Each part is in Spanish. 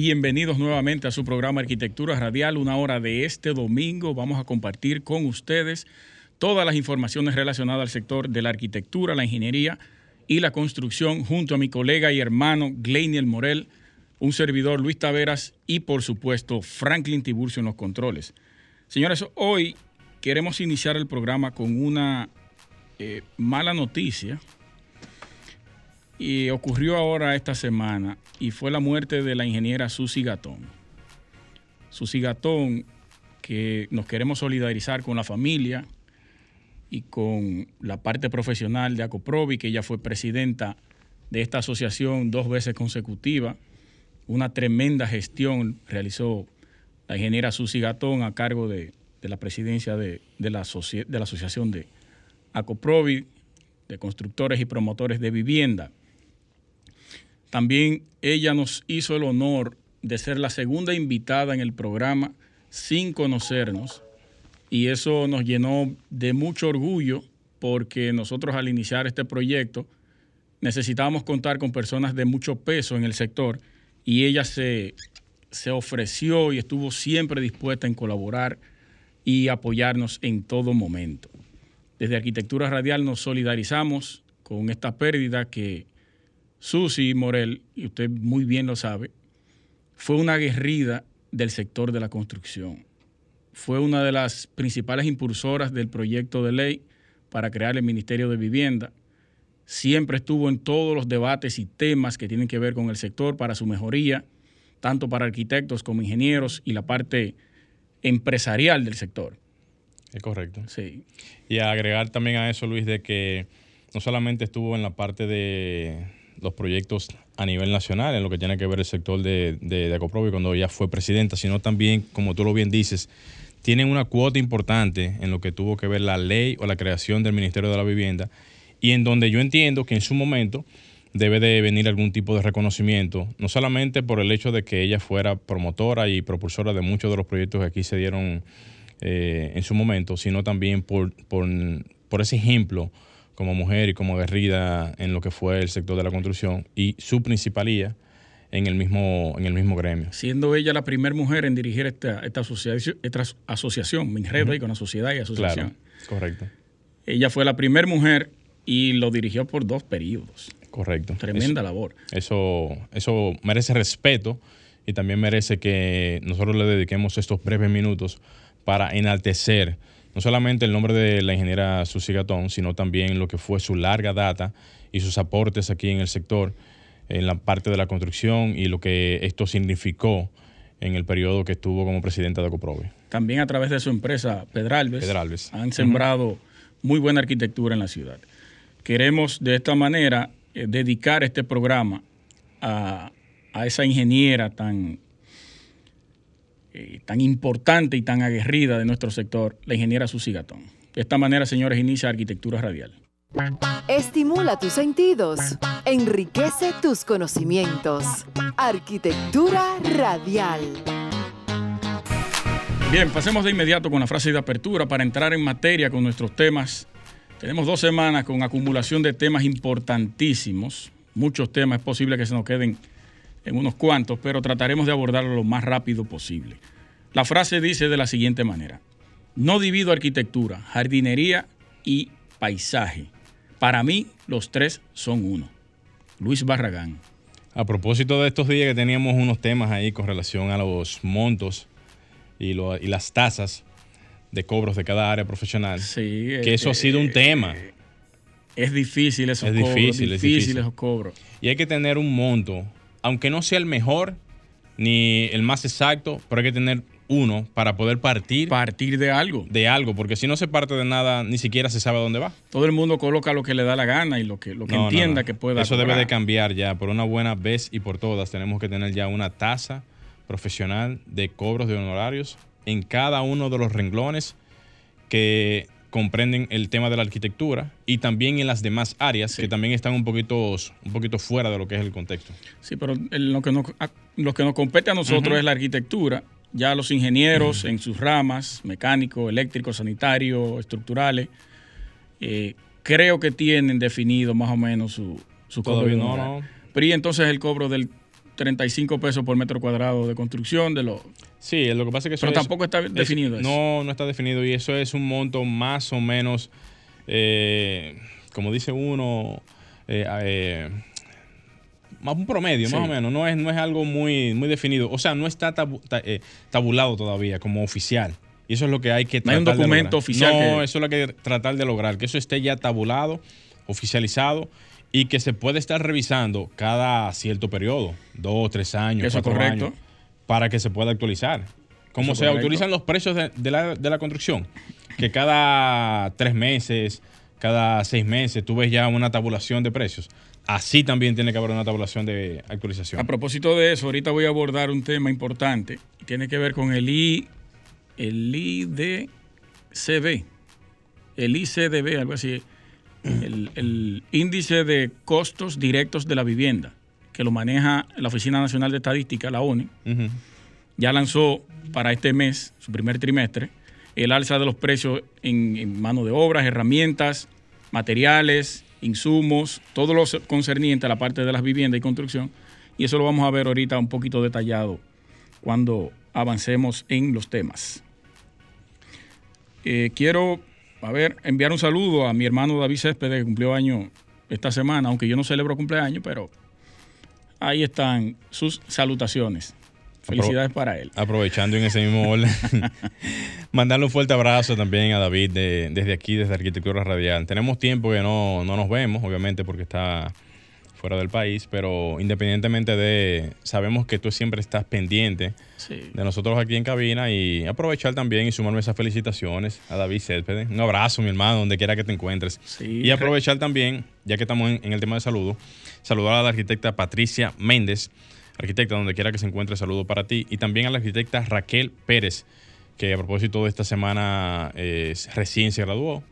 bienvenidos nuevamente a su programa Arquitectura Radial. Una hora de este domingo vamos a compartir con ustedes todas las informaciones relacionadas al sector de la arquitectura, la ingeniería y la construcción junto a mi colega y hermano Gleiniel Morel, un servidor Luis Taveras y por supuesto Franklin Tiburcio en los controles. Señores, hoy queremos iniciar el programa con una eh, mala noticia y ocurrió ahora esta semana y fue la muerte de la ingeniera Susi Gatón. Susi Gatón, que nos queremos solidarizar con la familia y con la parte profesional de Acoprovi, que ella fue presidenta de esta asociación dos veces consecutivas. Una tremenda gestión realizó la ingeniera Susi Gatón a cargo de, la presidencia de, la, de la asociación de Acoprovi, de constructores y promotores de vivienda. También ella nos hizo el honor de ser la segunda invitada en el programa sin conocernos y eso nos llenó de mucho orgullo porque nosotros al iniciar este proyecto necesitábamos contar con personas de mucho peso en el sector y ella se, se ofreció y estuvo siempre dispuesta en colaborar y apoyarnos en todo momento. Desde Arquitectura Radial nos solidarizamos con esta pérdida que Susi Morel, y usted muy bien lo sabe, fue una guerrida del sector de la construcción. Fue una de las principales impulsoras del proyecto de ley para crear el Ministerio de Vivienda. Siempre estuvo en todos los debates y temas que tienen que ver con el sector para su mejoría, tanto para arquitectos como ingenieros y la parte empresarial del sector. Es correcto. Sí. Y agregar también a eso, Luis, de que no solamente estuvo en la parte de, los proyectos a nivel nacional en lo que tiene que ver el sector de, de, cuando ella fue presidenta, sino también, como tú lo bien dices, tienen una cuota importante en lo que tuvo que ver la ley o la creación del Ministerio de la Vivienda y en donde yo entiendo que en su momento debe de venir algún tipo de reconocimiento, no solamente por el hecho de que ella fuera promotora y propulsora de muchos de los proyectos que aquí se dieron eh, en su momento, sino también por, por, por ese ejemplo como mujer y como guerrida en lo que fue el sector de la construcción y su principalía en el mismo, en el mismo gremio. Siendo ella la primera mujer en dirigir esta, esta, asociación, esta asociación, me enredo ahí con sociedad y asociación. correcto. Ella fue la primera mujer y lo dirigió por dos periodos. Correcto. Tremenda labor. Eso, eso merece respeto y también merece que nosotros le dediquemos estos breves minutos para enaltecer no solamente el nombre de la ingeniera Susi Gatón, sino también lo que fue su larga data y sus aportes aquí en el sector, en la parte de la construcción y lo que esto significó en el periodo que estuvo como presidenta de Coprove. También a través de su empresa Pedralbes, han sembrado muy buena arquitectura en la ciudad. Queremos de esta manera eh, dedicar este programa a, a esa ingeniera tan eh, tan importante y tan aguerrida de nuestro sector, la ingeniera Susi Gatón. De esta manera, señores, inicia Arquitectura Radial. Estimula tus sentidos, enriquece tus conocimientos. Arquitectura Radial. Bien, pasemos de inmediato con la frase de apertura para entrar en materia con nuestros temas. Tenemos dos semanas con acumulación de temas importantísimos, muchos temas, es posible que se nos queden en unos cuantos, pero trataremos de abordarlo lo más rápido posible. La frase dice de la siguiente manera, no divido arquitectura, jardinería y paisaje. Para mí los tres son uno. Luis Barragán. A propósito de estos días que teníamos unos temas ahí con relación a los montos y, las tasas de cobros de cada área profesional, sí, que eso ha sido un eh, tema. Es difícil esos es difícil, es difícil esos cobros. Y hay que tener un monto aunque no sea el mejor ni el más exacto, pero hay que tener uno para poder partir. Partir de algo. De algo, porque si no se parte de nada, ni siquiera se sabe a dónde va. Todo el mundo coloca lo que le da la gana y lo que, lo que entienda que pueda. Eso debe de cambiar ya. Por una buena vez y por todas, tenemos que tener ya una tasa profesional de cobros de honorarios en cada uno de los renglones que comprenden el tema de la arquitectura y también en las demás áreas que también están un poquito, un poquito fuera de lo que es el contexto. Sí, pero lo, que nos, lo que nos compete a nosotros es la arquitectura. Ya los ingenieros en sus ramas, mecánico, eléctrico, sanitario, estructurales, eh, creo que tienen definido más o menos su, su cobro. No, no. Pero y entonces el cobro del 35 pesos por metro cuadrado de construcción de los Sí, lo que pasa es que eso Pero tampoco está definido eso. No, no está definido y eso es un monto más o menos, eh, como dice uno, eh, eh, más un promedio, más o menos. No es, no es algo muy, muy definido. O sea, no está tabulado todavía como oficial. Y eso es lo que hay que tratar No hay un documento oficial. No, eso es lo que hay que tratar de lograr, que eso esté ya tabulado, oficializado y que se puede estar revisando cada cierto periodo, dos, tres años, eso cuatro correcto. años para que se pueda actualizar. Como se actualizan los precios de, la, construcción, que cada tres meses, cada seis meses, tú ves ya una tabulación de precios. Así también tiene que haber una tabulación de actualización. A propósito de eso, ahorita voy a abordar un tema importante. Tiene que ver con el I, el IDCB, el ICDB, algo así, el, índice de costos directos de la vivienda que lo maneja la Oficina Nacional de Estadística, la ONE, ya lanzó para este mes, su primer trimestre, el alza de los precios en, mano de obras, herramientas, materiales, insumos, todo lo concerniente a la parte de las viviendas y construcción. Y eso lo vamos a ver ahorita un poquito detallado cuando avancemos en los temas. Eh, quiero, a ver, enviar un saludo a mi hermano David Céspedes, que cumplió año esta semana, aunque yo no celebro cumpleaños, pero Ahí están sus salutaciones. Felicidades para él. Aprovechando en ese mismo orden, mandarle un fuerte abrazo también a David desde aquí, desde Arquitectura Radial. Tenemos tiempo que no, no nos vemos, obviamente porque está fuera del país, pero independientemente de, sabemos que tú siempre estás pendiente de nosotros aquí en cabina y aprovechar también y sumarme esas felicitaciones a David Céspedes. Un abrazo, mi hermano, donde quiera que te encuentres. y aprovechar también, ya que estamos en, el tema de saludo, saludar a la arquitecta Patricia Méndez, arquitecta donde quiera que se encuentre, saludo para ti, y también a la arquitecta Raquel Pérez, que a propósito de esta semana eh, recién se graduó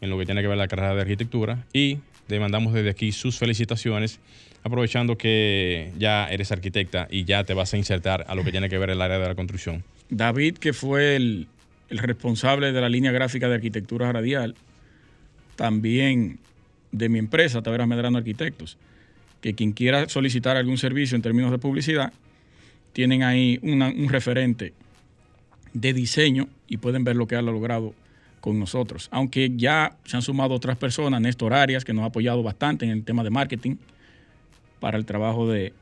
en lo que tiene que ver la carrera de arquitectura y le mandamos desde aquí sus felicitaciones, aprovechando que ya eres arquitecta y ya te vas a insertar a lo que tiene que ver el área de la construcción. David, que fue el, responsable de la línea gráfica de arquitectura radial, también de mi empresa, Taveras Medrano Arquitectos, que quien quiera solicitar algún servicio en términos de publicidad, tienen ahí un referente de diseño y pueden ver lo que ha logrado con nosotros. Aunque ya se han sumado otras personas, Néstor Arias, que nos ha apoyado bastante en el tema de marketing para el trabajo de,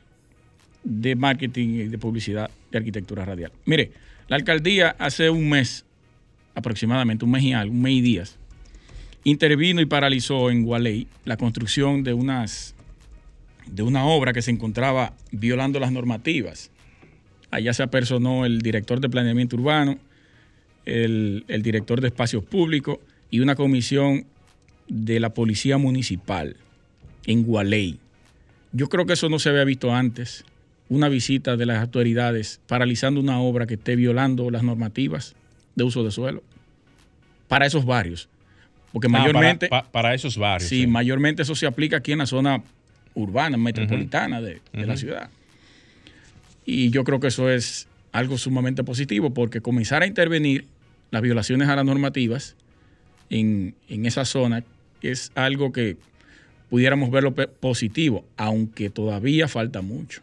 de marketing y de publicidad de arquitectura radial. Mire, la alcaldía hace un mes, aproximadamente un mes y algo, un mes y días, intervino y paralizó en Gualey la construcción de unas de una obra que se encontraba violando las normativas. Allá se apersonó el director de planeamiento urbano, el, director de espacios públicos y una comisión de la Policía Municipal en Gualey. Yo creo que eso no se había visto antes, una visita de las autoridades paralizando una obra que esté violando las normativas de uso de suelo para esos barrios. Porque ah, mayormente... para, esos barrios. Sí, mayormente eso se aplica aquí en la zona urbana, metropolitana de, la ciudad. Y yo creo que eso es algo sumamente positivo porque comenzar a intervenir las violaciones a las normativas en, esa zona es algo que pudiéramos verlo positivo, aunque todavía falta mucho.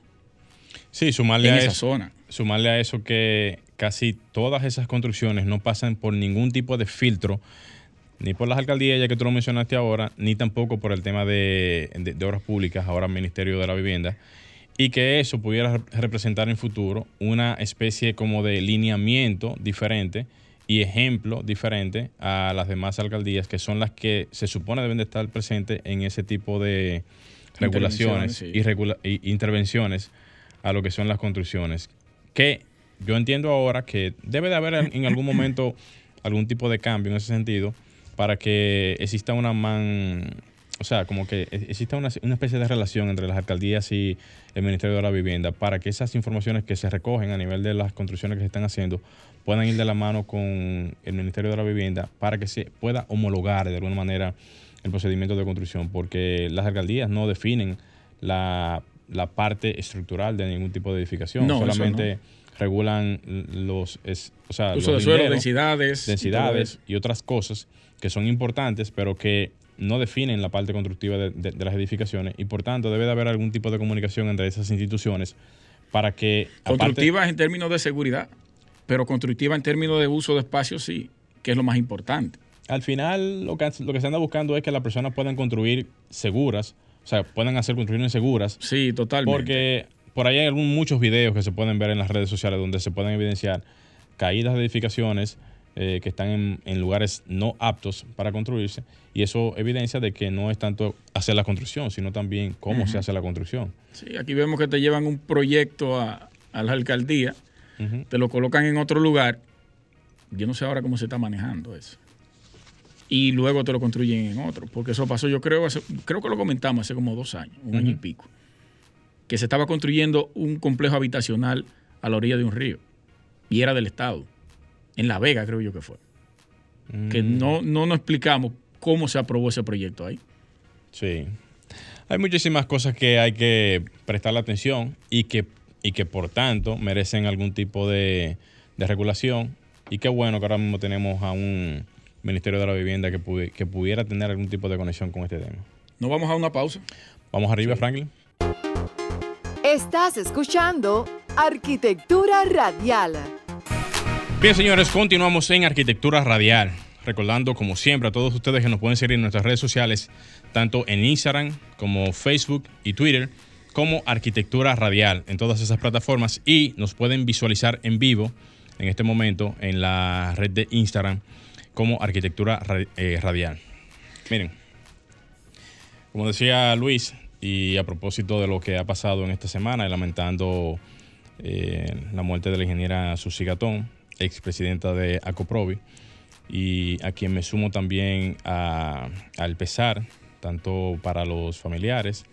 Sí, sumarle a esa eso, zona. Sumarle a eso que casi todas esas construcciones no pasan por ningún tipo de filtro, ni por las alcaldías, ya que tú lo mencionaste ahora, ni tampoco por el tema de, de obras públicas, ahora Ministerio de la Vivienda, y que eso pudiera representar en futuro una especie como de lineamiento diferente y ejemplo diferente a las demás alcaldías que son las que se supone deben de estar presentes en ese tipo de regulaciones y, intervenciones a lo que son las construcciones. Que yo entiendo ahora que debe de haber en algún momento algún tipo de cambio en ese sentido para que exista una man, o sea, como que e, exista una, una, especie de relación entre las alcaldías y el Ministerio de la Vivienda para que esas informaciones que se recogen a nivel de las construcciones que se están haciendo puedan ir de la mano con el Ministerio de la Vivienda para que se pueda homologar de alguna manera el procedimiento de construcción, porque las alcaldías no definen la, la parte estructural de ningún tipo de edificación, solamente regulan los, o sea, uso de suelo, densidades, densidades y, otras cosas que son importantes, pero que no definen la parte constructiva de, las edificaciones y por tanto debe de haber algún tipo de comunicación entre esas instituciones para que... Constructivas en términos de seguridad, pero constructiva en términos de uso de espacios sí, que es lo más importante. Al final lo que, lo que se anda buscando es que las personas puedan construir seguras, o sea, puedan hacer construcciones seguras. Sí, totalmente. Porque por ahí hay algún, muchos videos que se pueden ver en las redes sociales donde se pueden evidenciar caídas de edificaciones eh, que están en, lugares no aptos para construirse y eso evidencia de que no es tanto hacer la construcción, sino también cómo se hace la construcción. Sí, aquí vemos que te llevan un proyecto a, la alcaldía, te lo colocan en otro lugar, yo no sé ahora cómo se está manejando eso. Y luego te lo construyen en otro, porque eso pasó yo creo, creo que lo comentamos hace como dos años, un año y pico que se estaba construyendo un complejo habitacional a la orilla de un río y era del Estado, en La Vega creo yo que fue. Que mm. no, no nos explicamos cómo se aprobó ese proyecto ahí. Sí. Hay muchísimas cosas que hay que prestarle atención y que, y que por tanto merecen algún tipo de, de regulación. Y qué bueno que ahora mismo tenemos a un Ministerio de la Vivienda que, que pudiera tener algún tipo de conexión con este tema. ¿No vamos a una pausa? Vamos arriba, Franklin. Estás escuchando Arquitectura Radial. Bien, señores, continuamos en Arquitectura Radial. Recordando, como siempre, a todos ustedes que nos pueden seguir en nuestras redes sociales, tanto en Instagram como Facebook y Twitter, como Arquitectura Radial en todas esas plataformas y nos pueden visualizar en vivo en este momento en la red de Instagram como Arquitectura eh, Radial. Miren, como decía Luis, y a propósito de lo que ha pasado en esta semana, lamentando eh, la muerte de la ingeniera Susi Gatón, expresidenta de Acoprovi, y a quien me sumo también al pesar, tanto para los familiares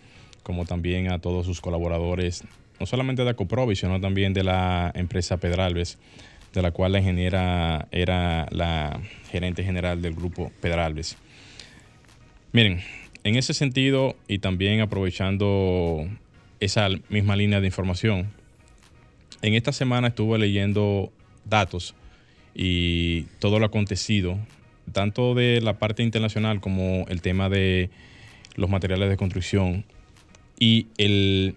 como también a todos sus colaboradores, no solamente de Acoprovi, sino también de la empresa Pedralbes, de la cual la ingeniera era la gerente general del grupo Pedralbes. Miren, en ese sentido, y también aprovechando esa misma línea de información, en esta semana estuve leyendo datos y todo lo acontecido, tanto de la parte internacional como el tema de los materiales de construcción y el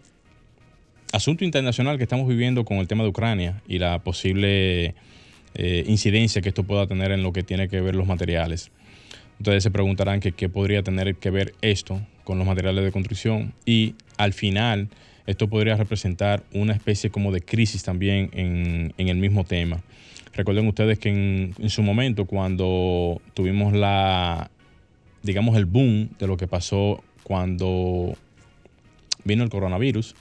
asunto internacional que estamos viviendo con el tema de Ucrania y la posible eh, incidencia que esto pueda tener en lo que tiene que ver los materiales. Ustedes se preguntarán que qué podría tener que ver esto con los materiales de construcción y al final esto podría representar una especie como de crisis también en, el mismo tema. Recuerden ustedes que en, su momento cuando tuvimos la, digamos, el boom de lo que pasó cuando vino el coronavirus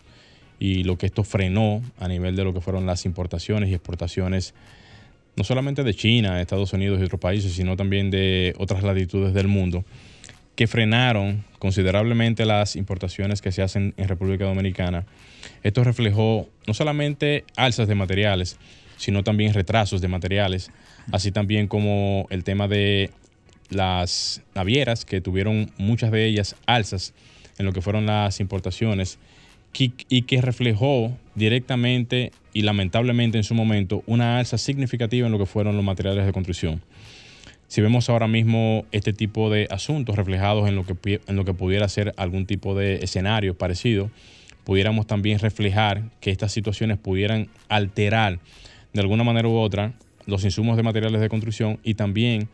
y lo que esto frenó a nivel de lo que fueron las importaciones y exportaciones no solamente de China, Estados Unidos y otros países, sino también de otras latitudes del mundo, que frenaron considerablemente las importaciones que se hacen en República Dominicana. Esto reflejó no solamente alzas de materiales, sino también retrasos de materiales, así también como el tema de las navieras, que tuvieron muchas de ellas alzas en lo que fueron las importaciones y que reflejó directamente y lamentablemente en su momento una alza significativa en lo que fueron los materiales de construcción. Si vemos ahora mismo este tipo de asuntos reflejados en lo que, en lo que pudiera ser algún tipo de escenario parecido, pudiéramos también reflejar que estas situaciones pudieran alterar de alguna manera u otra los insumos de materiales de construcción y también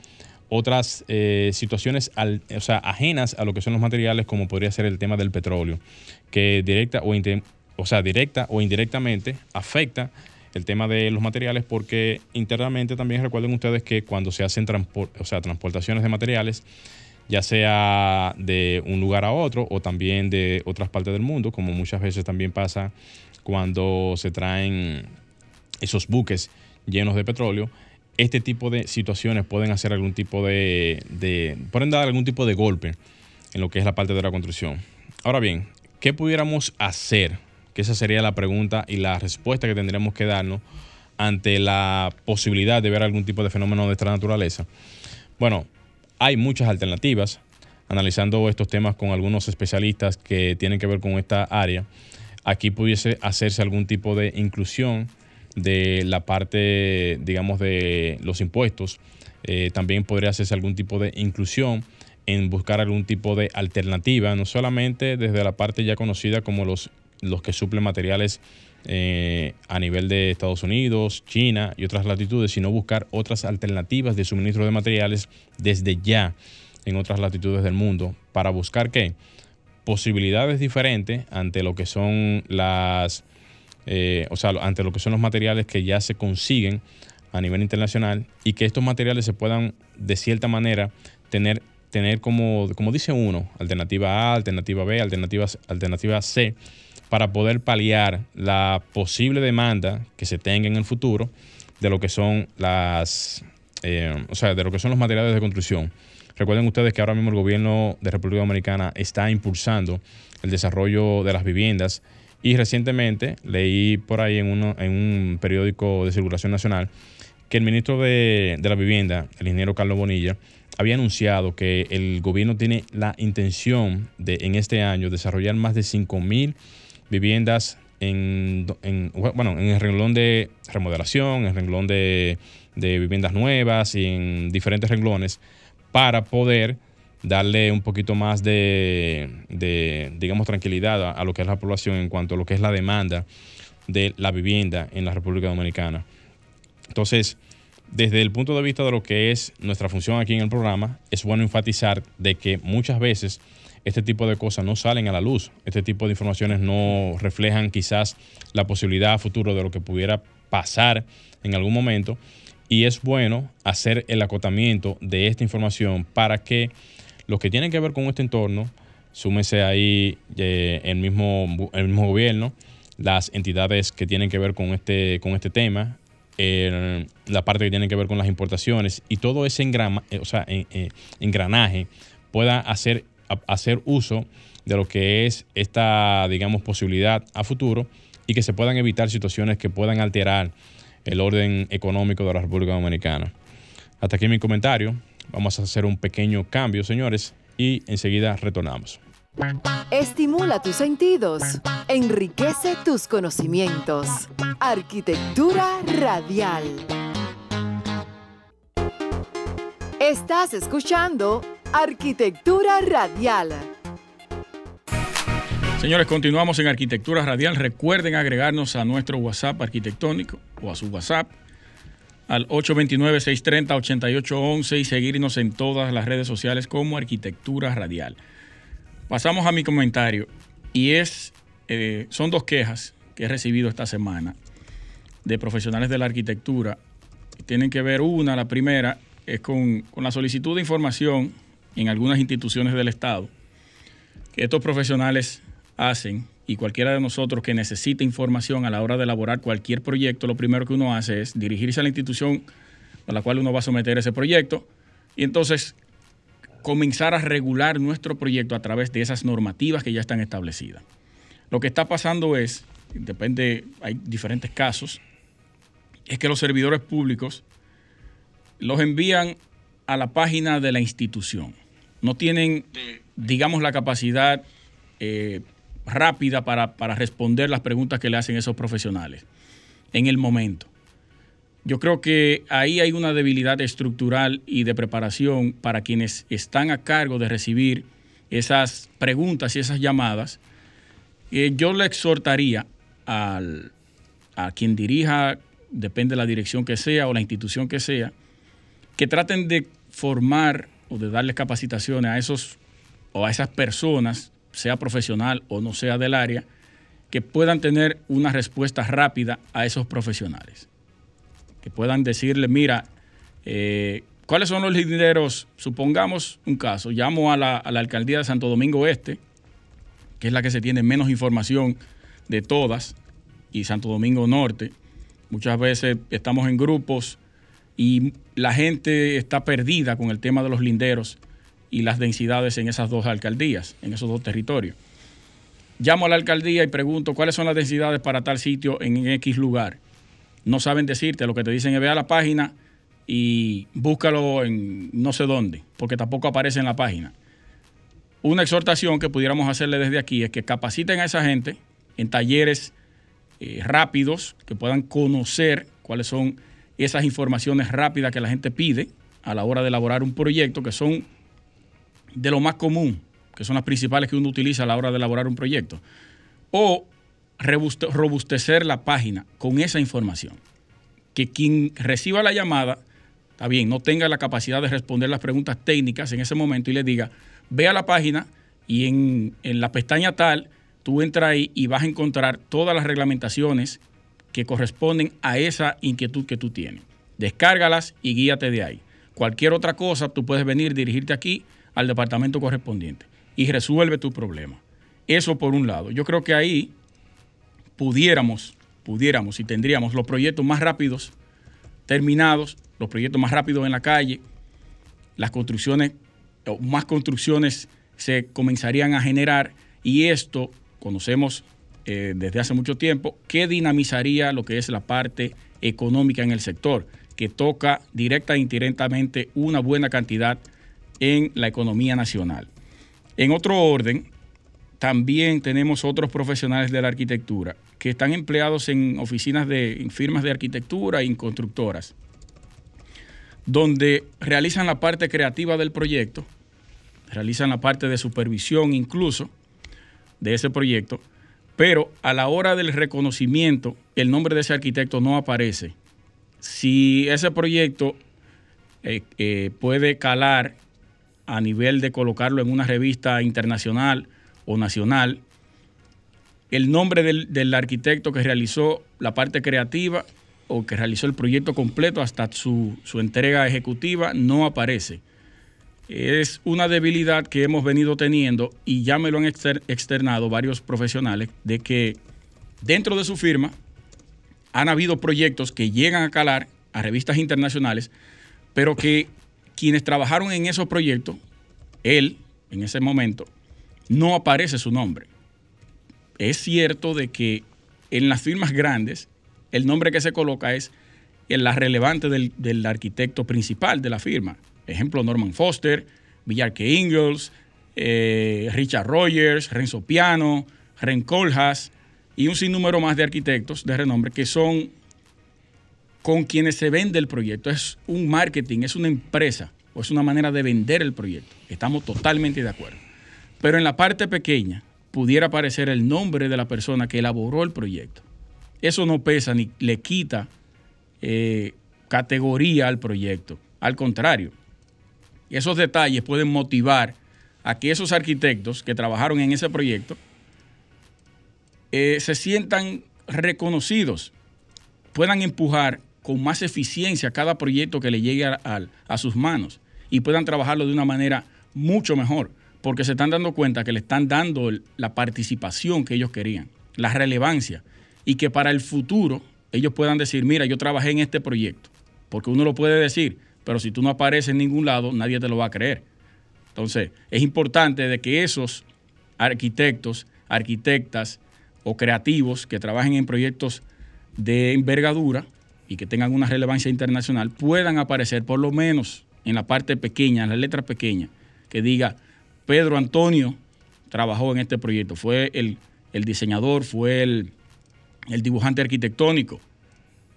otras eh, situaciones o sea, ajenas a lo que son los materiales, como podría ser el tema del petróleo, que directa o, o sea, directa o indirectamente afecta el tema de los materiales porque internamente también recuerden ustedes que cuando se hacen o sea, transportaciones de materiales, ya sea de un lugar a otro o también de otras partes del mundo, como muchas veces también pasa cuando se traen esos buques llenos de petróleo, este tipo de situaciones pueden hacer algún tipo de, de pueden dar algún tipo de golpe en lo que es la parte de la construcción. Ahora bien, ¿qué pudiéramos hacer? Esa sería la pregunta y la respuesta que tendríamos que darnos ante la posibilidad de ver algún tipo de fenómeno de esta naturaleza. Bueno, hay muchas alternativas. Analizando estos temas con algunos especialistas que tienen que ver con esta área, aquí pudiese hacerse algún tipo de inclusión de la parte, digamos, de los impuestos. Eh, también podría hacerse algún tipo de inclusión en buscar algún tipo de alternativa, no solamente desde la parte ya conocida como los, los que suplen materiales eh, a nivel de Estados Unidos, China y otras latitudes, sino buscar otras alternativas de suministro de materiales desde ya en otras latitudes del mundo para buscar qué? Posibilidades diferentes ante lo que son las, eh, o sea, ante lo que son los materiales que ya se consiguen a nivel internacional y que estos materiales se puedan de cierta manera tener tener como, como dice uno, alternativa A, alternativa B, alternativa, alternativa C, para poder paliar la posible demanda que se tenga en el futuro de lo que son las, eh, o sea, de lo que son los materiales de construcción. Recuerden ustedes que ahora mismo el gobierno de República Dominicana está impulsando el desarrollo de las viviendas y recientemente leí por ahí en, uno, en un periódico de circulación nacional que el ministro de, de la Vivienda, el ingeniero Carlos Bonilla, había anunciado que el gobierno tiene la intención de en este año desarrollar más de 5.000 viviendas en, bueno, en el renglón de remodelación, en el renglón de, viviendas nuevas y en diferentes renglones para poder darle un poquito más de, digamos, tranquilidad a, lo que es la población en cuanto a lo que es la demanda de la vivienda en la República Dominicana. Entonces, desde el punto de vista de lo que es nuestra función aquí en el programa, es bueno enfatizar de que muchas veces este tipo de cosas no salen a la luz, este tipo de informaciones no reflejan quizás la posibilidad a futuro de lo que pudiera pasar en algún momento. Y es bueno hacer el acotamiento de esta información para que los que tienen que ver con este entorno, súmese ahí eh, el, mismo, el mismo gobierno, las entidades que tienen que ver con este, con este tema, la parte que tiene que ver con las importaciones y todo ese eh, eh, engranaje pueda hacer, hacer uso de lo que es esta, digamos, posibilidad a futuro y que se puedan evitar situaciones que puedan alterar el orden económico de la República Dominicana. Hasta aquí mi comentario. Vamos a hacer un pequeño cambio, señores, y enseguida retornamos. Estimula tus sentidos, enriquece tus conocimientos. Arquitectura radial. Estás escuchando Arquitectura Radial. Señores, continuamos en Arquitectura Radial. Recuerden agregarnos a nuestro WhatsApp arquitectónico o a su WhatsApp al 829-630-8811 y seguirnos en todas las redes sociales como Arquitectura Radial. Pasamos a mi comentario y es, eh, son dos quejas que he recibido esta semana de profesionales de la arquitectura. Tienen que ver una, la primera es con, la solicitud de información en algunas instituciones del Estado que estos profesionales hacen y cualquiera de nosotros que necesite información a la hora de elaborar cualquier proyecto, lo primero que uno hace es dirigirse a la institución a la cual uno va a someter ese proyecto y entonces comenzar a regular nuestro proyecto a través de esas normativas que ya están establecidas. Lo que está pasando es, depende, hay diferentes casos, es que los servidores públicos los envían a la página de la institución. No tienen, digamos, la capacidad eh, rápida para, para responder las preguntas que le hacen esos profesionales en el momento. Yo creo que ahí hay una debilidad estructural y de preparación para quienes están a cargo de recibir esas preguntas y esas llamadas. Eh, yo le exhortaría al, a quien dirija, depende de la dirección que sea o la institución que sea, que traten de formar o de darles capacitaciones a esos o a esas personas, sea profesional o no sea del área, que puedan tener una respuesta rápida a esos profesionales que puedan decirle, mira, eh, ¿cuáles son los linderos? Supongamos un caso, llamo a la, alcaldía de Santo Domingo Este, que es la que se tiene menos información de todas, y Santo Domingo Norte. Muchas veces estamos en grupos y la gente está perdida con el tema de los linderos y las densidades en esas dos alcaldías, en esos dos territorios. Llamo a la alcaldía y pregunto cuáles son las densidades para tal sitio en X lugar. No saben decirte, lo que te dicen es ve a la página y búscalo en no sé dónde, porque tampoco aparece en la página. Una exhortación que pudiéramos hacerle desde aquí es que capaciten a esa gente en talleres eh, rápidos, que puedan conocer cuáles son esas informaciones rápidas que la gente pide a la hora de elaborar un proyecto, que son de lo más común, que son las principales que uno utiliza a la hora de elaborar un proyecto. O robustecer la página con esa información. Que quien reciba la llamada, está bien, no tenga la capacidad de responder las preguntas técnicas en ese momento y le diga, ve a la página y en, en la pestaña tal, tú entras ahí y vas a encontrar todas las reglamentaciones que corresponden a esa inquietud que tú tienes. Descárgalas y guíate de ahí. Cualquier otra cosa, tú puedes venir, dirigirte aquí al departamento correspondiente y resuelve tu problema. Eso por un lado. Yo creo que ahí pudiéramos, pudiéramos y tendríamos los proyectos más rápidos terminados, los proyectos más rápidos en la calle, las construcciones, más construcciones se comenzarían a generar y esto conocemos eh, desde hace mucho tiempo que dinamizaría lo que es la parte económica en el sector, que toca directa e indirectamente una buena cantidad en la economía nacional. En otro orden, también tenemos otros profesionales de la arquitectura que están empleados en oficinas de firmas de arquitectura y en constructoras, donde realizan la parte creativa del proyecto, realizan la parte de supervisión incluso de ese proyecto, pero a la hora del reconocimiento, el nombre de ese arquitecto no aparece. Si ese proyecto eh, eh, puede calar a nivel de colocarlo en una revista internacional o nacional, el nombre del, arquitecto que realizó la parte creativa o que realizó el proyecto completo hasta su, su entrega ejecutiva no aparece. Es una debilidad que hemos venido teniendo y ya me lo han externado varios profesionales de que dentro de su firma han habido proyectos que llegan a calar a revistas internacionales, pero que quienes trabajaron en esos proyectos, él, en ese momento, no aparece su nombre. Es cierto de que en las firmas grandes, el nombre que se coloca es el la relevante del, del arquitecto principal de la firma. Ejemplo, Norman Foster, Villarque Ingalls, eh, Richard Rogers, Renzo Piano, Ren Coljas y un sinnúmero más de arquitectos de renombre que son con quienes se vende el proyecto. Es un marketing, es una empresa o es una manera de vender el proyecto. Estamos totalmente de acuerdo. Pero en la parte pequeña pudiera aparecer el nombre de la persona que elaboró el proyecto. Eso no pesa ni le quita eh, categoría al proyecto. Al contrario, esos detalles pueden motivar a que esos arquitectos que trabajaron en ese proyecto eh, se sientan reconocidos, puedan empujar con más eficiencia cada proyecto que le llegue a, sus manos y puedan trabajarlo de una manera mucho mejor, porque se están dando cuenta que le están dando la participación que ellos querían, la relevancia, y que para el futuro ellos puedan decir, mira, yo trabajé en este proyecto, porque uno lo puede decir, pero si tú no apareces en ningún lado, nadie te lo va a creer. Entonces, es importante de que esos arquitectos, arquitectas o creativos que trabajen en proyectos de envergadura, y que tengan una relevancia internacional puedan aparecer por lo menos en la parte pequeña, en la letra pequeña, que diga Pedro Antonio trabajó en este proyecto, fue el, diseñador, fue el, el dibujante arquitectónico.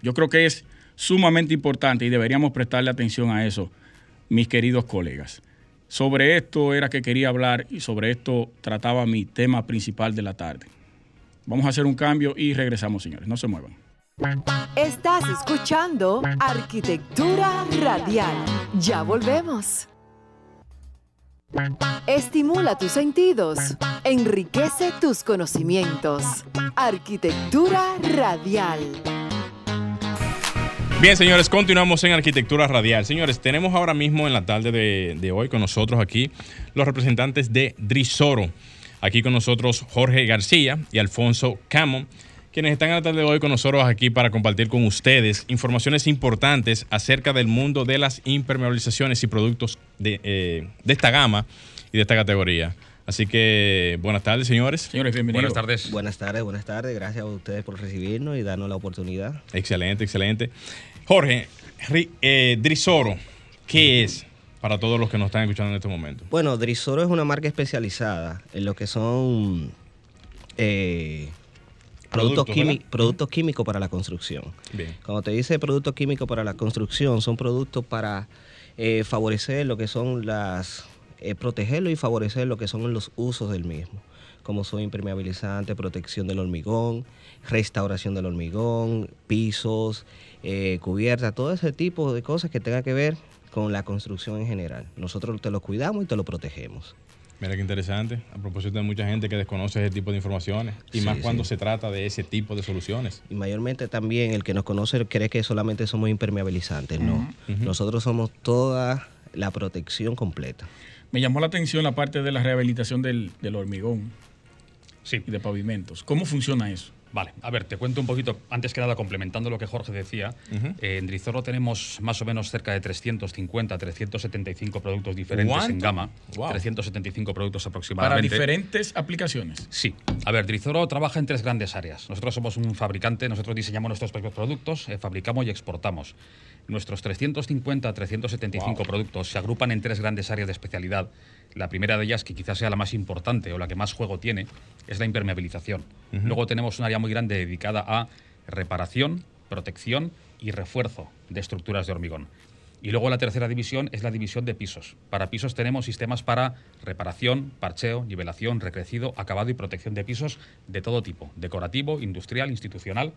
Yo creo que es sumamente importante y deberíamos prestarle atención a eso, mis queridos colegas. Sobre esto era que quería hablar y sobre esto trataba mi tema principal de la tarde. Vamos a hacer un cambio y regresamos, señores. No se muevan. Estás escuchando Arquitectura Radial. Ya volvemos. Estimula tus sentidos, enriquece tus conocimientos. Arquitectura Radial. Bien, señores, continuamos en Arquitectura Radial. Señores, tenemos ahora mismo en la tarde de, hoy con nosotros aquí los representantes de Drisoro. Aquí con nosotros Jorge García y Alfonso Camo quienes están a la tarde de hoy con nosotros aquí para compartir con ustedes informaciones importantes acerca del mundo de las impermeabilizaciones y productos de, eh, de esta gama y de esta categoría. Así que buenas tardes, señores. Señores, bienvenidos. Buenas tardes. Buenas tardes, buenas tardes. Gracias a ustedes por recibirnos y darnos la oportunidad. Excelente, excelente. Jorge, eh, Drisoro, ¿qué es para todos los que nos están escuchando en este momento? Bueno, Drisoro es una marca especializada en lo que son eh, productos químicos para la construcción. Bien. Cuando te dice productos químicos para la construcción, son productos para eh, favorecer lo que son las, eh, protegerlo y favorecer lo que son los usos del mismo, como son impermeabilizante, protección del hormigón, restauración del hormigón, pisos, eh, cubiertas, todo ese tipo de cosas que tengan que ver con la construcción en general. Nosotros te lo cuidamos y te lo protegemos. Mira qué interesante. A propósito de mucha gente que desconoce ese tipo de informaciones y Sí, más sí. cuando se trata de ese tipo de soluciones. Y mayormente también el que nos conoce cree que solamente somos impermeabilizantes. No, nosotros somos toda la protección completa. Me llamó la atención la parte de la rehabilitación del, del hormigón Sí, y de pavimentos. ¿Cómo funciona eso? vale. A ver, te cuento un poquito, antes que nada, complementando lo que Jorge decía. eh, en Drizoro tenemos más o menos cerca de 350, 375 productos diferentes en gama. Wow. 375 productos Para aproximadamente. diferentes aplicaciones. Sí. A ver, Drizoro trabaja en tres grandes áreas. Nosotros somos un fabricante, nosotros diseñamos nuestros propios productos, eh, fabricamos y exportamos. Nuestros 350, 375 Wow. productos se agrupan en tres grandes áreas de especialidad. La primera de ellas, que quizás sea la más importante o la que más juego tiene, es la impermeabilización. Luego tenemos un área muy grande dedicada a reparación, protección y refuerzo de estructuras de hormigón. Y luego la tercera división es la división de pisos. Para pisos tenemos sistemas para reparación, parcheo, nivelación, recrecido, acabado y protección de pisos de todo tipo, decorativo, industrial, institucional.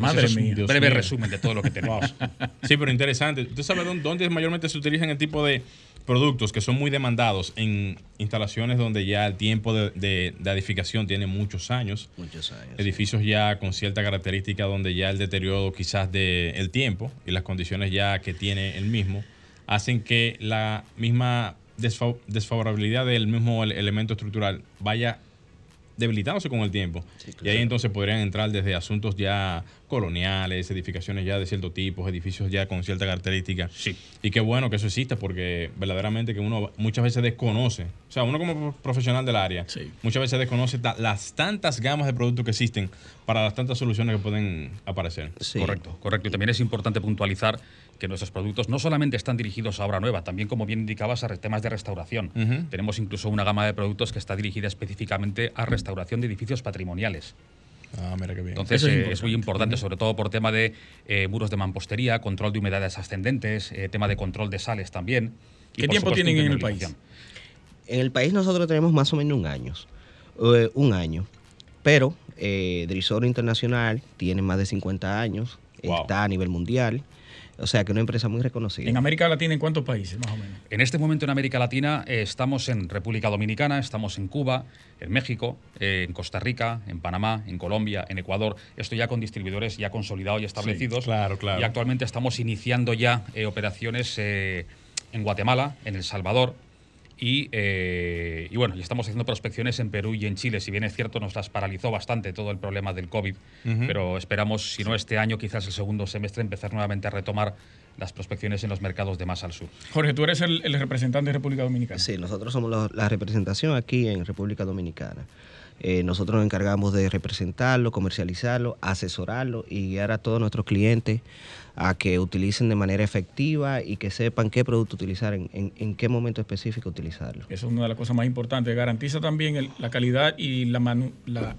Madre es mía. un Dios breve mío. resumen de todo lo que tenemos. Sí, pero interesante. ¿Usted sabe dónde, dónde mayormente se utilizan el tipo de productos que son muy demandados en instalaciones donde ya el tiempo de, de- de edificación tiene muchos años? Muchos años. Edificios ya con cierta característica donde ya el deterioro quizás del tiempo y las condiciones ya que tiene el mismo hacen que la misma desfa- desfavorabilidad del mismo ele- elemento estructural vaya debilitándose con el tiempo. Sí, Y ahí entonces podrían entrar desde asuntos ya coloniales, edificaciones ya de cierto tipo, edificios ya con cierta característica. Sí. Y qué bueno que eso exista porque verdaderamente que uno muchas veces desconoce, o sea, uno como profesional del área, Sí. muchas veces desconoce ta- las tantas gamas de productos que existen para las tantas soluciones que pueden aparecer. Sí. Correcto, correcto. Y también es importante puntualizar que nuestros productos no solamente están dirigidos a obra nueva, también, como bien indicabas, a temas de restauración. Tenemos incluso una gama de productos que está dirigida específicamente a restauración de edificios patrimoniales. Ah, mira qué bien. Entonces, Eso es eh, es, muy importante, sobre todo por tema de eh, muros de mampostería, control de humedades ascendentes, eh, tema de control de sales también. y, ¿Qué tiempo supuesto, tienen en el país? En el país nosotros tenemos más o menos un año. eh, un año. Pero eh, Drisoro Internacional tiene más de 50 años. Wow. Está a nivel mundial. O sea que es una empresa muy reconocida. En América Latina, ¿en cuántos países, más o menos? En este momento en América Latina eh, estamos en República Dominicana, estamos en Cuba, en México, eh, en Costa Rica, en Panamá, en Colombia, en Ecuador. Esto ya con distribuidores ya consolidados y establecidos. claro, claro. Y actualmente estamos iniciando ya eh, operaciones eh, en Guatemala, en El Salvador. Y, eh, y bueno, y estamos haciendo prospecciones en Perú y en Chile. Si bien es cierto, nos las paralizó bastante todo el problema del COVID, pero esperamos, si no este año, quizás el segundo semestre, empezar nuevamente a retomar las prospecciones en los mercados de más al sur. Jorge, tú eres el, el representante de República Dominicana. Sí, nosotros somos los- la representación aquí en República Dominicana. Eh, nosotros nos encargamos de representarlo, comercializarlo, asesorarlo y guiar a todos nuestros clientes a que utilicen de manera efectiva y que sepan qué producto utilizar, en, en- en qué momento específico utilizarlo. Eso es una de las cosas más importantes. Garantiza también el- la calidad y la, manu- la,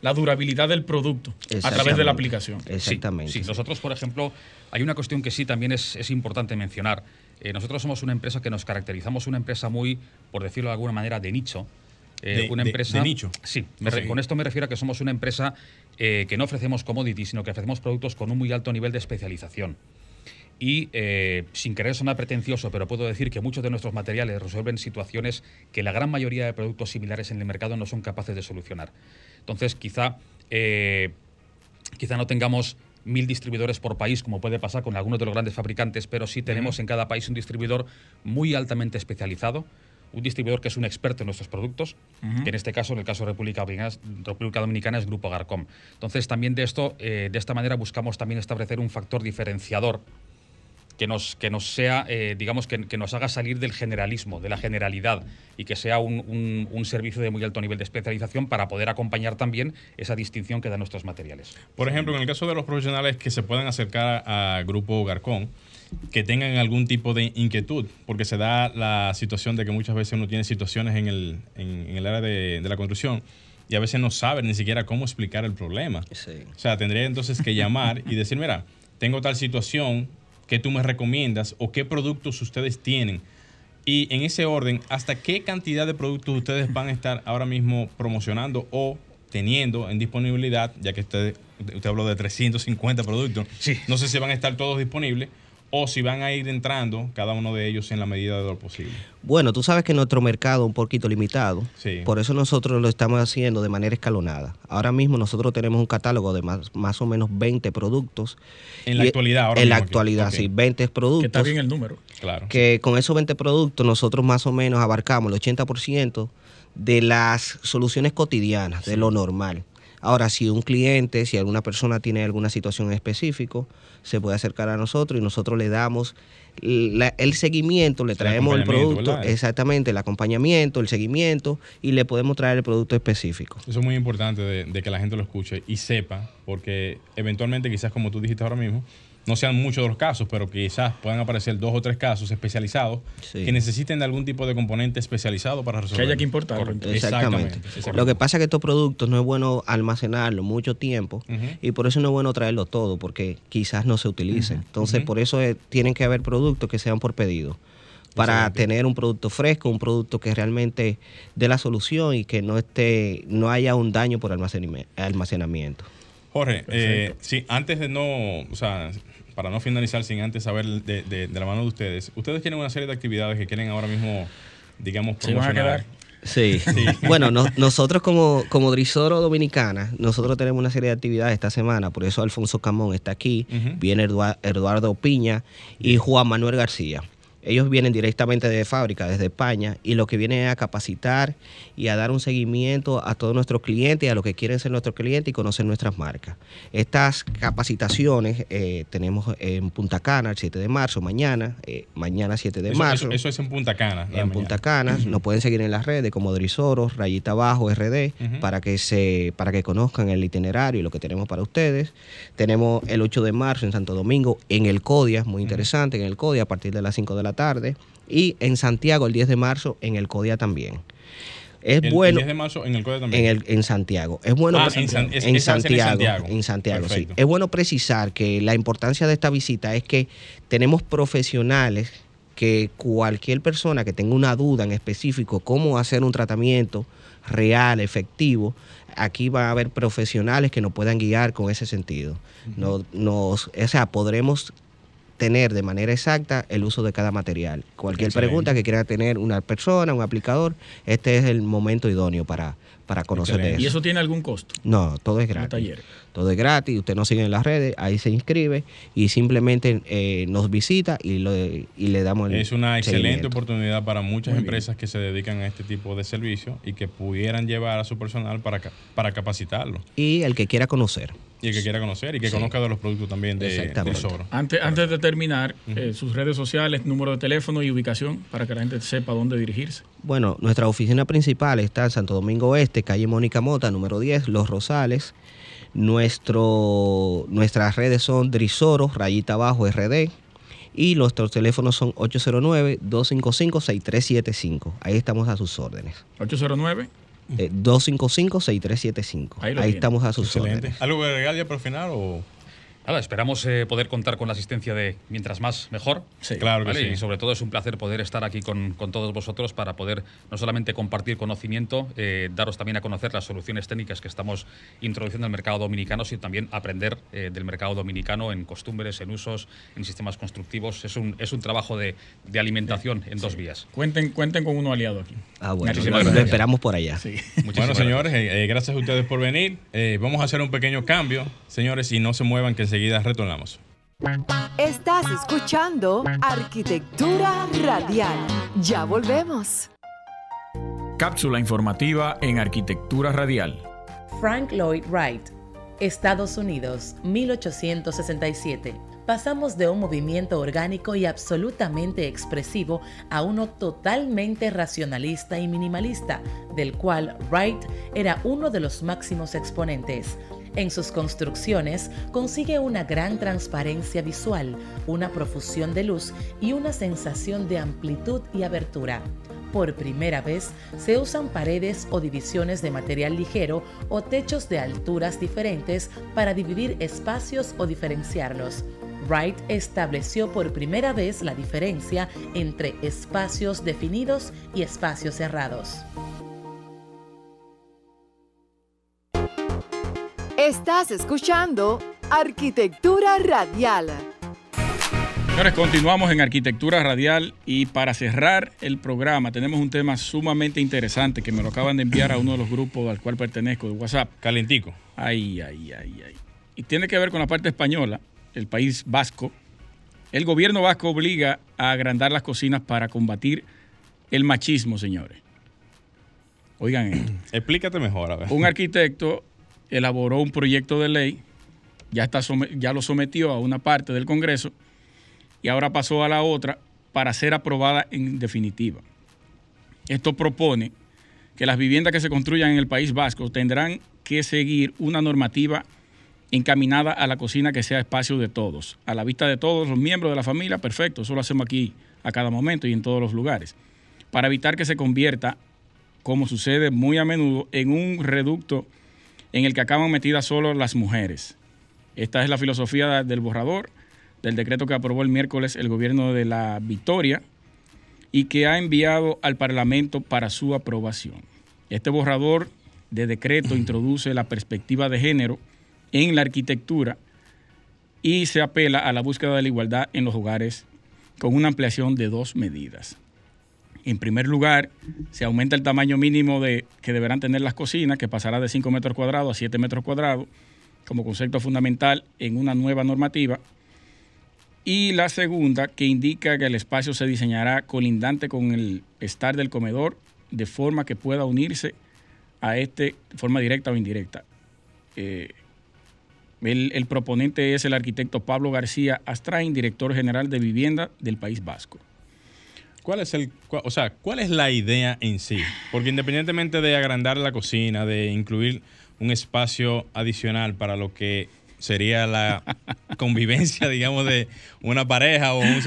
la durabilidad del producto a través de la aplicación. Exactamente. Sí, sí. nosotros, por ejemplo, hay una cuestión que sí también es, es importante mencionar. Eh, nosotros somos una empresa que nos caracterizamos una empresa muy, por decirlo de alguna manera, de nicho. Eh, De- una empresa, de nicho. Sí, me re- Ok. con esto me refiero a que somos una empresa eh, que no ofrecemos commodities, sino que ofrecemos productos con un muy alto nivel de especialización. Y eh, sin querer sonar pretencioso, pero puedo decir que muchos de nuestros materiales resuelven situaciones que la gran mayoría de productos similares en el mercado no son capaces de solucionar. Entonces, quizá, eh, quizá no tengamos mil distribuidores por país, como puede pasar con algunos de los grandes fabricantes, pero sí tenemos en cada país un distribuidor muy altamente especializado, un distribuidor que es un experto en nuestros productos, que en este caso, en el caso de República Dominicana, República Dominicana es Grupo Garcom. Entonces, también de esto, eh, de esta manera buscamos también establecer un factor diferenciador que nos, que nos sea, eh, digamos, que, que, nos haga salir del generalismo, de la generalidad, y que sea un, un, un, servicio de muy alto nivel de especialización para poder acompañar también esa distinción que dan nuestros materiales. Por ejemplo, en el caso de los profesionales que se puedan acercar a Grupo Garcón, que tengan algún tipo de inquietud, porque se da la situación de que muchas veces uno tiene situaciones en el, en, en el área de, de, la construcción y a veces no sabe ni siquiera cómo explicar el problema. Sí. O sea, tendría entonces que llamar y decir, mira, tengo tal situación, ¿qué tú me recomiendas o qué productos ustedes tienen? Y en ese orden, ¿hasta qué cantidad de productos ustedes van a estar ahora mismo promocionando o teniendo en disponibilidad, ya que usted, usted habló de 350 productos? Sí. No sé si van a estar todos disponibles o si van a ir entrando cada uno de ellos en la medida de lo posible. Bueno, tú sabes que nuestro mercado es un poquito limitado, Sí. por eso nosotros lo estamos haciendo de manera escalonada. Ahora mismo nosotros tenemos un catálogo de más, más o menos 20 productos. En la Y- actualidad, ahora En la mismo actualidad, sí, 20 productos. Que está bien el número. Claro. que con esos 20 productos nosotros más o menos abarcamos el 80% de las soluciones cotidianas, de lo normal. Ahora, si un cliente, si alguna persona tiene alguna situación en específico, se puede acercar a nosotros y nosotros le damos la- el seguimiento, le traemos el producto, ¿verdad? exactamente, el acompañamiento, el seguimiento y le podemos traer el producto específico. Eso es muy importante de, de que la gente lo escuche y sepa, porque eventualmente, quizás como tú dijiste ahora mismo, no sean muchos de los casos, pero quizás puedan aparecer dos o tres casos especializados Sí. que necesiten de algún tipo de componente especializado para Que resolver. haya que importarlo. Correcto. entonces. Exactamente. exactamente. Lo que pasa es que estos productos no es bueno almacenarlo mucho tiempo y por eso no es bueno traerlo todo porque quizás no se utilicen. Entonces, por eso tienen que haber productos que sean por pedido para tener un producto fresco, un producto que realmente dé la solución y que no esté no haya un daño por almacenami- almacenamiento. Jorge, eh, sí, antes de no, o sea, para no finalizar sin antes saber de, de- de la mano de ustedes, ustedes tienen una serie de actividades que quieren ahora mismo, digamos, Se van a promocionar. quedar. Sí. Bueno, no- nosotros como, como Drisoro Dominicana, nosotros tenemos una serie de actividades esta semana, por eso Alfonso Camón está aquí, viene Edua- Eduardo Piña y Juan Manuel García. Ellos vienen directamente de fábrica, desde España, y lo que vienen es a capacitar y a dar un seguimiento a todos nuestros clientes, a los que quieren ser nuestros clientes y conocer nuestras marcas. Estas capacitaciones eh, tenemos en Punta Cana el 7 de marzo, mañana, eh, mañana 7 de Eso, marzo eso- eso es en Punta Cana. en. Punta Cana. Nos pueden seguir en las redes como Drisoros, Rayita Abajo, RD, para que se, para que conozcan el itinerario y lo que tenemos para ustedes. Tenemos el 8 de marzo en Santo Domingo, en el CODIA, muy interesante, en el CODIA a partir de las 5 de la tarde. Y en Santiago el 10 de marzo, en el CODIA también. Es El, el bueno. 10 de marzo en el CODE también. En, el, en Santiago. Es bueno Ah, en San- es- Santiago, en Santiago, sí. Es bueno precisar que la importancia de esta visita es que tenemos profesionales que cualquier persona que tenga una duda en específico cómo hacer un tratamiento real, efectivo, aquí va a haber profesionales que nos puedan guiar con ese sentido. No- nos, o sea, podremos tener de manera exacta el uso de cada material. Cualquier Excelente. pregunta que quiera tener una persona, un aplicador, este es el momento idóneo para, para conocer de Excelente. ¿Y eso. eso tiene algún costo? No, todo es gratis. Todo es gratis, usted nos sigue en las redes, ahí se inscribe y simplemente eh, nos visita y, lo, y le damos el Es una excelente oportunidad para muchas Muy bien. empresas que se dedican a este tipo de servicios y que pudieran llevar a su personal para, para capacitarlo. Y el que quiera conocer. Y el que quiera conocer y que Sí. conozca de los productos también de, de Soro. Antes, antes de terminar, eh, sus redes sociales, número de teléfono y ubicación para que la gente sepa dónde dirigirse. Bueno, nuestra oficina principal está en Santo Domingo Este, calle Mónica Mota, número 10, Los Rosales. Nuestro, nuestras redes son Drisoro, rayita abajo, RD. Y nuestros teléfonos son 809-255-6375. Ahí estamos a sus órdenes. 809. Eh, 255-6375. Ahí Ahí, estamos a sus Excelente. órdenes. ¿Algo que agregar ya por el final o...? Nada, esperamos eh, poder contar con la asistencia de mientras más mejor. Sí. Claro que ¿vale? sí. Y sobre todo es un placer poder estar aquí con, con todos vosotros para poder no solamente compartir conocimiento, eh, daros también a conocer las soluciones técnicas que estamos introduciendo en el mercado dominicano, sino también aprender eh, del mercado dominicano en costumbres, en usos, en sistemas constructivos. Es un, es un trabajo de, de alimentación en dos vías. Cuenten, cuenten con uno aliado aquí. Ah, bueno, Muchísimas lo, esperamos por allá. Sí. Muchísimas Bueno, señores, eh, eh, gracias a ustedes por venir. Eh, vamos a hacer un pequeño cambio, señores, y no se muevan que enseguida retornamos. Estás escuchando Arquitectura Radial. Ya volvemos. Cápsula informativa en Arquitectura Radial. Frank Lloyd Wright, Estados Unidos, 1867. Pasamos de un movimiento orgánico y absolutamente expresivo a uno totalmente racionalista y minimalista, del cual Wright era uno de los máximos exponentes. En sus construcciones consigue una gran transparencia visual, una profusión de luz y una sensación de amplitud y abertura. Por primera vez se usan paredes o divisiones de material ligero o techos de alturas diferentes para dividir espacios o diferenciarlos. Wright estableció por primera vez la diferencia entre espacios definidos y espacios cerrados. Estás escuchando Arquitectura Radial. Señores, continuamos en Arquitectura Radial y para cerrar el programa tenemos un tema sumamente interesante que me lo acaban de enviar a uno de los grupos al cual pertenezco de WhatsApp. Calentico. Ay, ay, ay, ay. Y tiene que ver con la parte española, el país vasco. El gobierno vasco obliga a agrandar las cocinas para combatir el machismo, señores. Oigan esto. Explícate mejor, a ver. Un arquitecto elaboró un proyecto de ley, ya, está ya lo sometió a una parte del Congreso y ahora pasó a la otra para ser aprobada en definitiva. Esto propone que las viviendas que se construyan en el País Vasco tendrán que seguir una normativa encaminada a la cocina que sea espacio de todos, a la vista de todos los miembros de la familia, perfecto, eso lo hacemos aquí a cada momento y en todos los lugares, para evitar que se convierta, como sucede muy a menudo, en un reducto en el que acaban metidas solo las mujeres. Esta es la filosofía del borrador del decreto que aprobó el miércoles el gobierno de la Victoria y que ha enviado al Parlamento para su aprobación. Este borrador de decreto introduce la perspectiva de género en la arquitectura y se apela a la búsqueda de la igualdad en los hogares con una ampliación de dos medidas. En primer lugar, se aumenta el tamaño mínimo de, que deberán tener las cocinas, que pasará de 5 metros cuadrados a 7 metros cuadrados, como concepto fundamental en una nueva normativa y la segunda que indica que el espacio se diseñará colindante con el estar del comedor de forma que pueda unirse a este de forma directa o indirecta. Eh, el, proponente es el arquitecto Pablo García Astrain, director general de vivienda del País Vasco. ¿Cuál es el, o sea, cuál es la idea en sí? Porque independientemente de agrandar la cocina, de incluir un espacio adicional para lo que sería la convivencia, digamos, de una pareja o un...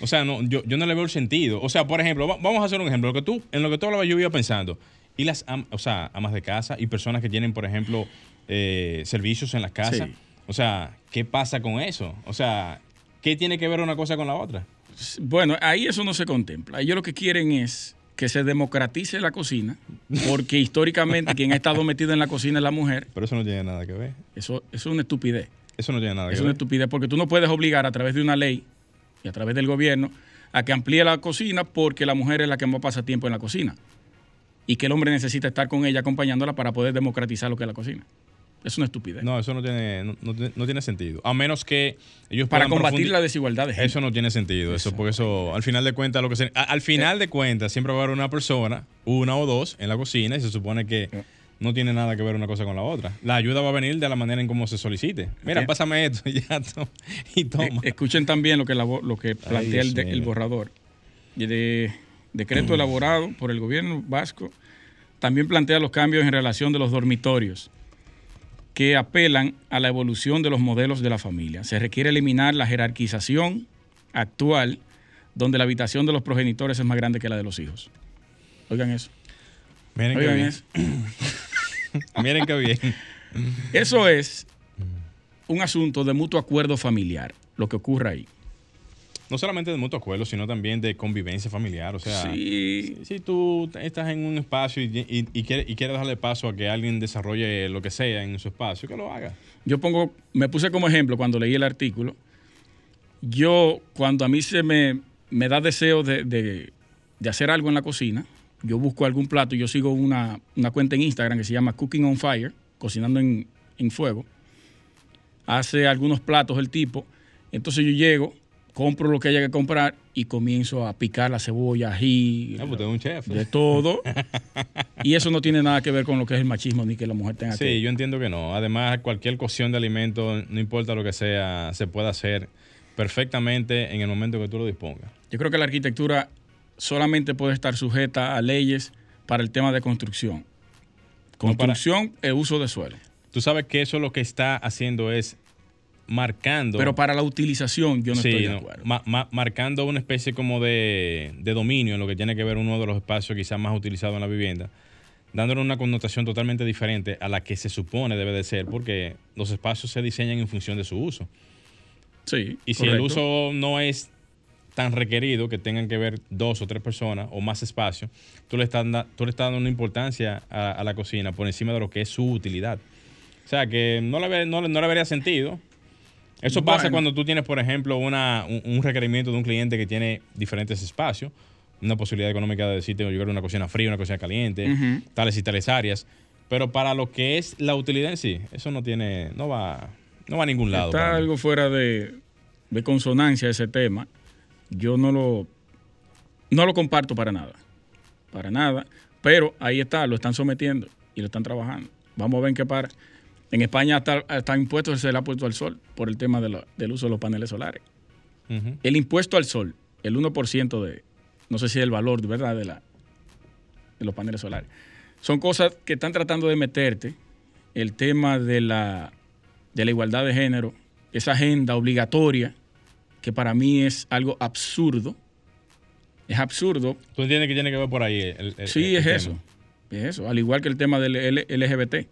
O sea, no, yo, yo no le veo el sentido. O sea, por ejemplo, vamos a hacer un ejemplo. Lo que tú, en lo que tú hablabas, yo iba pensando. Y las o sea, amas de casa y personas que tienen, por ejemplo, eh, servicios en las casas. O sea, ¿qué pasa con eso? O sea, ¿qué tiene que ver una cosa con la otra? Bueno, ahí eso no se contempla. Ellos lo que quieren es que se democratice la cocina, porque históricamente quien ha estado metido en la cocina es la mujer. Pero eso no tiene nada que ver. Eso, es una estupidez. Eso no tiene nada que ver. Es una estupidez porque tú no puedes obligar a través de una ley y a través del gobierno a que amplíe la cocina porque la mujer es la que más pasa tiempo en la cocina y que el hombre necesita estar con ella acompañándola para poder democratizar lo que es la cocina. Es una estupidez. No, eso no tiene, no, tiene sentido. A menos que ellos Para combatir la desigualdad de Eso no tiene sentido. Eso, porque eso, al final de cuentas, lo que se, al final de cuentas, siempre va a haber una persona, una o dos, en la cocina, y se supone que no tiene nada que ver una cosa con la otra. La ayuda va a venir de la manera en cómo se solicite. Mira, pásame esto y ya y toma. Eh, escuchen también lo que, lo que plantea el, el, borrador. De decreto elaborado por el gobierno vasco también plantea los cambios en relación de los dormitorios que apelan a la evolución de los modelos de la familia. Se requiere eliminar la jerarquización actual donde la habitación de los progenitores es más grande que la de los hijos. Oigan eso. Miren Oigan bien. eso. Miren qué bien. Eso es un asunto de mutuo acuerdo familiar, lo que ocurre ahí no solamente de mutuo acuerdo, sino también de convivencia familiar. O sea, si, tú estás en un espacio y, y, quieres, darle paso a que alguien desarrolle lo que sea en su espacio, que lo haga. Yo pongo, me puse como ejemplo cuando leí el artículo. Yo, cuando a mí se me, me da deseo de, hacer algo en la cocina, yo busco algún plato y yo sigo una, cuenta en Instagram que se llama Cooking on Fire, cocinando en, en fuego. Hace algunos platos el tipo. Entonces yo llego compro lo que haya que comprar y comienzo a picar la cebolla, ají, Ah, pues un chef. de todo. y eso no tiene nada que ver con lo que es el machismo ni que la mujer tenga Sí, que... yo entiendo que no. Además, cualquier cocción de alimentos, no importa lo que sea, se puede hacer perfectamente en el momento que tú lo dispongas. Yo creo que la arquitectura solamente puede estar sujeta a leyes para el tema de construcción. No para- Construcción e uso de suelo. Tú sabes que eso lo que está haciendo es marcando. Pero para la utilización yo no Sí, estoy de no, acuerdo. ma- ma- marcando una especie como de, de dominio en lo que tiene que ver uno de los espacios quizás más utilizados en la vivienda, dándole una connotación totalmente diferente a la que se supone debe de ser, porque los espacios se diseñan en función de su uso. Sí, Y si el uso no es tan requerido que tengan que ver dos o tres personas o más espacio, tú le estás, tú le estás dando una importancia a, a la cocina por encima de lo que es su utilidad. O sea que no le, no, no le vería sentido. Eso pasa Bueno. cuando tú tienes, por ejemplo, una, un, requerimiento de un cliente que tiene diferentes espacios, una posibilidad económica de decirte, yo quiero una cocina fría, una cocina caliente, tales y tales áreas. Pero para lo que es la utilidad en sí, eso no tiene, no va, no va a ningún lado. Está mí. algo fuera de, de consonancia ese tema. Yo no lo, no lo comparto para nada. Para nada. Pero ahí está, lo están sometiendo y lo están trabajando. Vamos a ver en qué para. En España hasta, hasta impuestos se le ha puesto al sol por el tema de lo- del uso de los paneles solares. El impuesto al sol, el 1% de, no sé si es el valor, ¿verdad?, de, la, de los paneles solares. Son cosas que están tratando de meterte. El tema de la, de la igualdad de género, esa agenda obligatoria, que para mí es algo absurdo. Es absurdo. ¿Tú entiendes que tiene que ver por ahí? el- el- Sí, el es tema? eso. Es eso. Al igual que el tema del LGBT.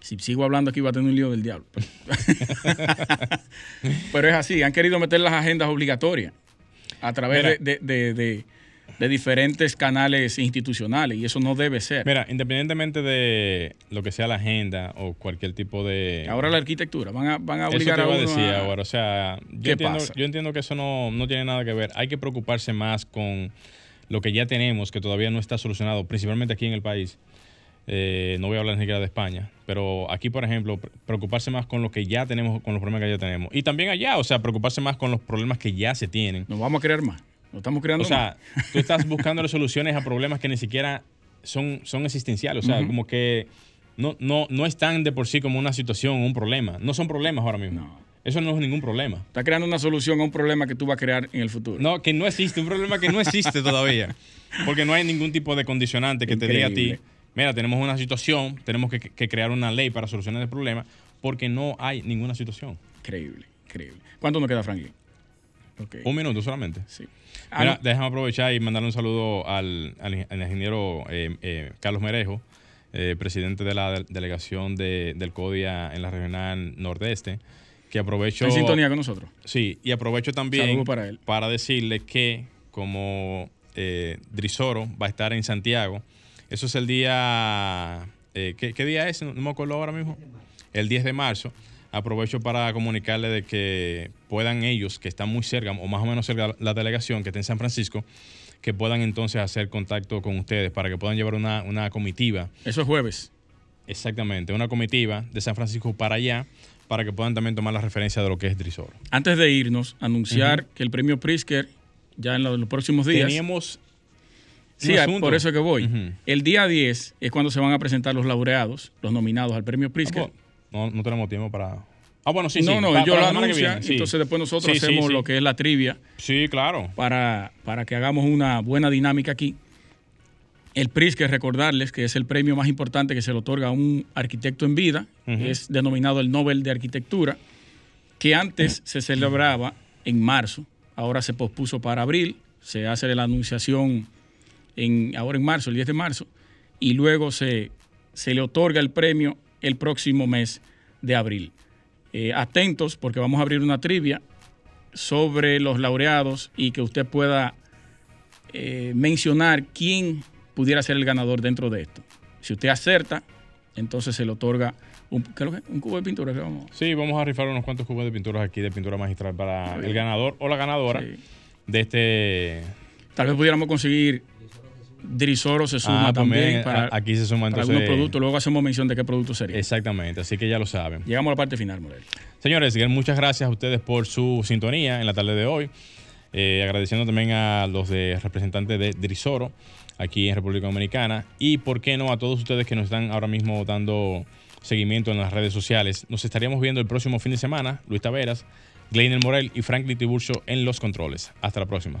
Si sigo hablando aquí va a tener un lío del diablo. Pero es así. Han querido meter las agendas obligatorias a través de, de- de- de- de diferentes canales institucionales y eso no debe ser. Mira, independientemente de lo que sea la agenda o cualquier tipo de... Ahora la arquitectura. Van a, van a Eso te obligar iba a uno decir a- ahora. O sea, yo ¿Qué entiendo, pasa? yo entiendo que eso no, no tiene nada que ver. Hay que preocuparse más con lo que ya tenemos, que todavía no está solucionado, principalmente aquí en el país. Eh, no voy a hablar ni siquiera de España, pero aquí, por ejemplo, pre- preocuparse más con lo que ya tenemos, con los problemas que ya tenemos. Y también allá, o sea, preocuparse más con los problemas que ya se tienen. Nos vamos a crear más. Nos estamos creando O sea, más. tú estás buscando soluciones a problemas que ni siquiera son, son existenciales. O sea, como que no, no, no están de por sí como una situación, un problema. No son problemas ahora mismo. No. Eso no es ningún problema. Está creando una solución a un problema que tú vas a crear en el futuro. No, que no existe, un problema que no existe todavía. Porque no hay ningún tipo de condicionante que te diga a ti. Mira, tenemos una situación, tenemos que, que crear una ley para solucionar el problema, porque no hay ninguna situación. Increíble, increíble. ¿Cuánto nos queda, Franklin? Un minuto solamente. Sí. Ah, Mira, no. déjame aprovechar y mandarle un saludo al, al- al ingeniero eh, eh, Carlos Merejo, eh, presidente de la de- delegación de- del CODIA en la regional nordeste, que aprovecho... ¿Está en sintonía con nosotros? Sí, y aprovecho también para él. para decirle que como eh, Drisoro va a estar en Santiago, eso es el día... eh, ¿qué, qué día es? No, me acuerdo ahora mismo. El 10 de marzo. Aprovecho para comunicarle de que puedan ellos, que están muy cerca, o más o menos cerca la delegación, que está en San Francisco, que puedan entonces hacer contacto con ustedes para que puedan llevar una, una comitiva Eso es jueves. Exactamente, una comitiva de San Francisco para allá, para que puedan también tomar la referencia de lo que es Drisoro. Antes de irnos, anunciar que el premio Prisker, ya en los, los próximos días. Teníamos sí, asunto. por eso que voy. El día 10 es cuando se van a presentar los laureados, los nominados al premio Prisker. Ah, pues, no, no tenemos tiempo para. Ah, bueno, sí, sí. no, no, para lo sí. entonces después nosotros Sí, hacemos sí. lo que es la trivia Sí, claro. para, para que hagamos una buena dinámica aquí. El Prisker, recordarles que es el premio más importante que se le otorga a un arquitecto en vida, Ujú. es denominado el Nobel de Arquitectura, que antes se celebraba en marzo, ahora se pospuso para abril, se hace la anunciación en, ahora en marzo, el 10 de marzo, y luego se, se le otorga el premio el próximo mes de abril. Eh, atentos porque vamos a abrir una trivia sobre los laureados y que usted pueda eh, mencionar quién pudiera ser el ganador dentro de esto. Si usted acerta, entonces se le otorga un, ¿qué es lo que? un cubo de pintura. que vamos- Sí, vamos a rifar unos cuantos cubos de pinturas aquí de pintura magistral para el ganador o la ganadora Sí. de este. Tal vez pudiéramos conseguir Drisoro se suma Ah, pues también para, aquí se suma para algunos productos. Luego hacemos mención de qué producto sería. Exactamente, así que ya lo saben. Llegamos a la parte final, Morel. Señores, muchas gracias a ustedes por su sintonía en la tarde de hoy. Eh, agradeciendo también a los de representantes de Drisoro aquí en República Dominicana. Y por qué no a todos ustedes que nos están ahora mismo dando seguimiento en las redes sociales. Nos estaríamos viendo el próximo fin de semana. Luis Taveras, Gleiner Morel y Franklin Tiburcio en los controles. Hasta la próxima.